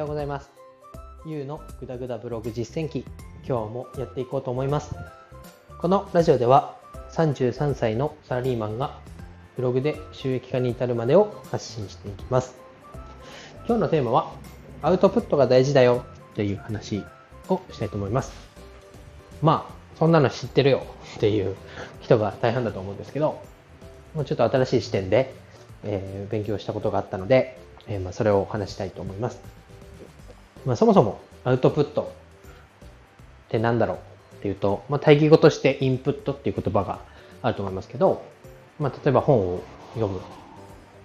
ようございます。ゆうのぐだぐだブログ実践記今日もやっていこうと思います。このラジオでは33歳のサラリーマンがブログで収益化に至るまでを発信していきます。今日のテーマはアウトプットが大事だよっていう話をしたいと思います。まあそんなの知ってるよっていう人が大半だと思うんですけどもうちょっと新しい視点で、えー、勉強したことがあったのでえー、まあ、それを話したいと思います。まあ、そもそもアウトプットって何だろうっていうと、まあ、対義語としてインプットっていう言葉があると思いますけど、まあ、例えば本を読む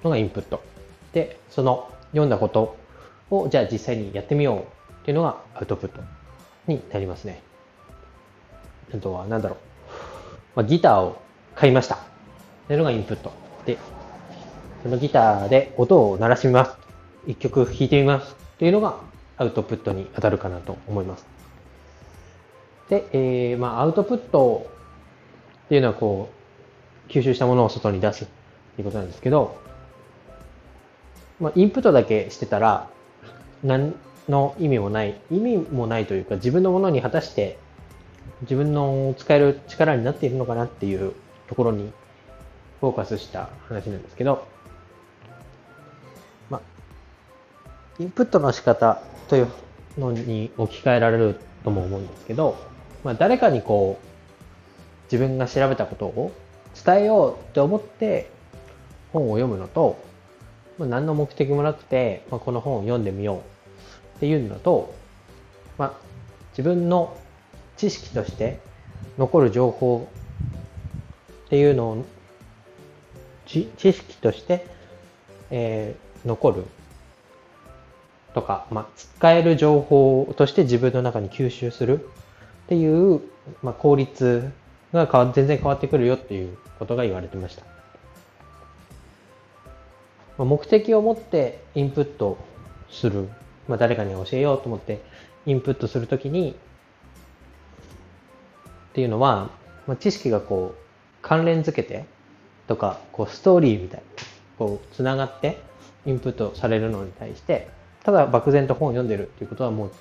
のがインプット。で、その読んだことをじゃあ実際にやってみようっていうのがアウトプットになりますね。あとは何だろう。まあ、ギターを買いました。っていうのがインプット。で、そのギターで音を鳴らしてみます。一曲弾いてみます。っていうのがアウトプットに当たるかなと思います。で、えー、まあ、アウトプットっていうのはこう、吸収したものを外に出すっていうことなんですけど、まあ、インプットだけしてたら、何の意味もない、意味もないというか、自分のものに果たして自分の使える力になっているのかなっていうところにフォーカスした話なんですけど、インプットの仕方というのに置き換えられるとも思うんですけど、まあ、誰かにこう自分が調べたことを伝えようって思って本を読むのと、まあ、何の目的もなくて、まあ、この本を読んでみようっていうのと、まあ、自分の知識として残る情報っていうのを知識として、えー、残るとか、まあ、使える情報として自分の中に吸収するっていう、まあ、効率が変わ全然変わってくるよっていうことが言われてました。まあ、目的を持ってインプットする、まあ、誰かに教えようと思ってインプットするときにっていうのは、まあ、知識がこう関連づけてとかこうストーリーみたいにこうつながってインプットされるのに対してただ漠然と本を読んでるっていうことはもう、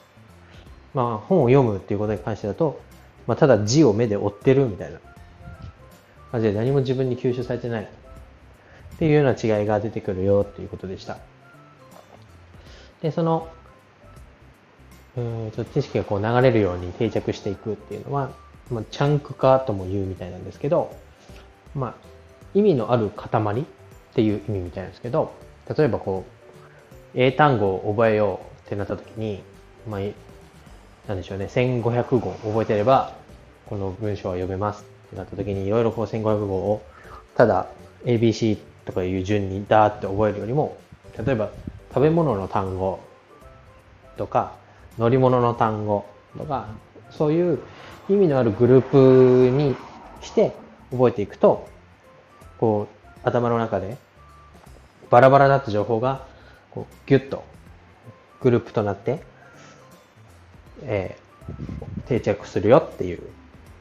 まあ本を読むっていうことに関してだと、まあただ字を目で追ってるみたいな感じで何も自分に吸収されてないっていうような違いが出てくるよっていうことでした。で、その、うんと知識がこう流れるように定着していくっていうのは、まあ、チャンク化とも言うみたいなんですけど、まあ、意味のある塊っていう意味みたいなんですけど、例えばこう、英単語を覚えようってなった時に、まあ、なんでしょうね、1500語覚えてれば、この文章は読めますってなった時に、いろいろこう1500語を、ただ ABC とかいう順にダーって覚えるよりも、例えば食べ物の単語とか、乗り物の単語とか、そういう意味のあるグループにして覚えていくと、こう、頭の中でバラバラだった情報がこうギュッとグループとなって、えー、定着するよっていう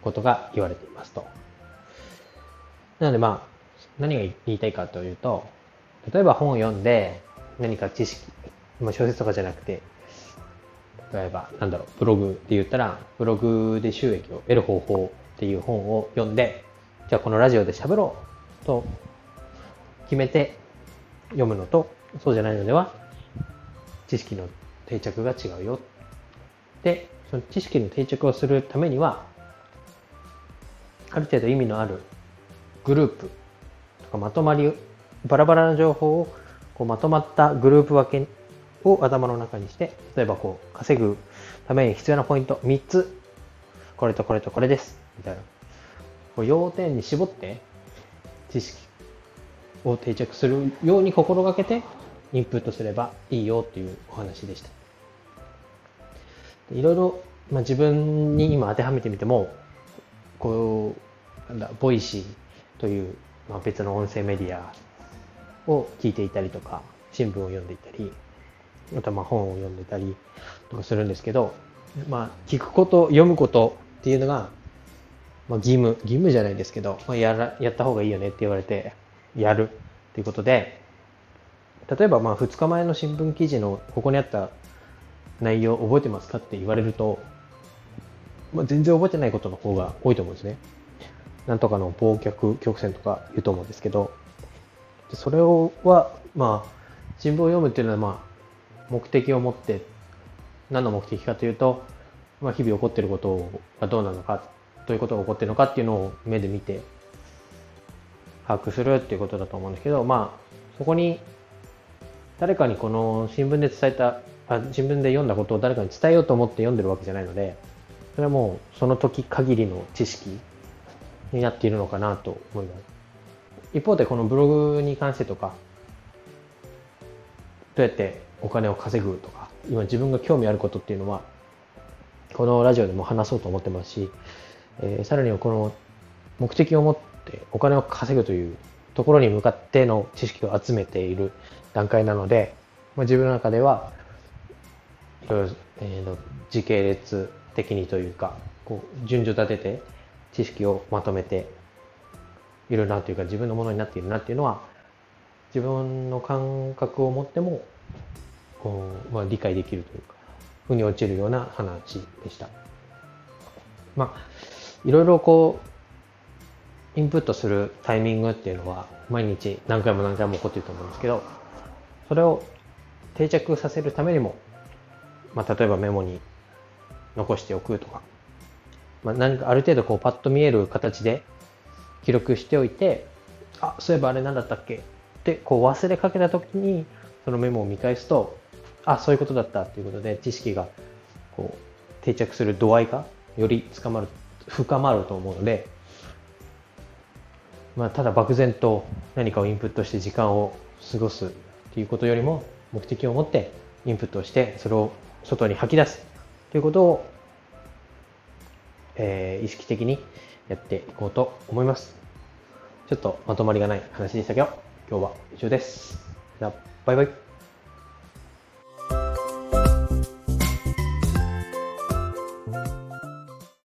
ことが言われていますと。なのでまあ、何が言いたいかというと、例えば本を読んで何か知識、まあ、小説とかじゃなくて、例えば、なんだろう、ブログで言ったら、ブログで収益を得る方法っていう本を読んで、じゃあこのラジオで喋ろうと決めて読むのと、そうじゃないのでは知識の定着が違うよ。で、その知識の定着をするためには、ある程度意味のあるグループとかまとまり、バラバラな情報をこうまとまったグループ分けを頭の中にして、例えばこう稼ぐために必要なポイント3つ、これとこれとこれです、みたいな。こう要点に絞って知識を定着するように心がけてインプットすればいいよっていうお話でした。いろいろ、まあ、自分に今当てはめてみても、こう、なんだ、ボイシーという、まあ、別の音声メディアを聞いていたりとか、新聞を読んでいたり、あとまあ本を読んでたりとかするんですけど、まあ、聞くこと、読むことっていうのが、まあ、義務、義務じゃないですけど、まあ、やら、やった方がいいよねって言われて、やるっていうことで、例えばまあ2日前の新聞記事のここにあった内容覚えてますかって言われると、まあ、全然覚えてないことの方が多いと思うんですね。なんとかの忘却曲線とか言うと思うんですけど、それをは、まあ、新聞を読むっていうのは、まあ、目的を持って、何の目的かというと、まあ、日々起こっていることがどうなのか、どういうことが起こっているのかっていうのを目で見て、把握するっていうことだと思うんですけど、まあ、そこに、誰かにこの新聞で伝えた、あ新聞で読んだことを誰かに伝えようと思って読んでるわけじゃないので、それはもうその時限りの知識になっているのかなと思います。一方でこのブログに関してとか、どうやってお金を稼ぐとか、今自分が興味あることっていうのは、このラジオでも話そうと思ってますし、えー、さらにはこの目的を持ってお金を稼ぐというところに向かっての知識を集めている段階なので、まあ、自分の中では、いろいろ、えー、時系列的にというか、こう順序立てて知識をまとめているなというか自分のものになっているなっていうのは自分の感覚を持ってもこう、まあ、理解できるというか腑に落ちるような話でした。まあいろいろこうインプットするタイミングっていうのは毎日何回も何回も起こってると思うんですけどそれを定着させるためにも、まあ、例えばメモに残しておくとか、まあ、何かある程度こうパッと見える形で記録しておいてあそういえばあれ何だったっけ？ってこう忘れかけた時にそのメモを見返すとあそういうことだったっていうことで知識がこう定着する度合いがより深まる深まると思うので、まあ、ただ漠然と何かをインプットして時間を過ごすっていうことよりも目的を持ってインプットしてそれを外に吐き出すということを、えー、意識的にやっていこうと思います。ちょっとまとまりがない話でしたけど、今日は以上です。じゃあ、バイバイ。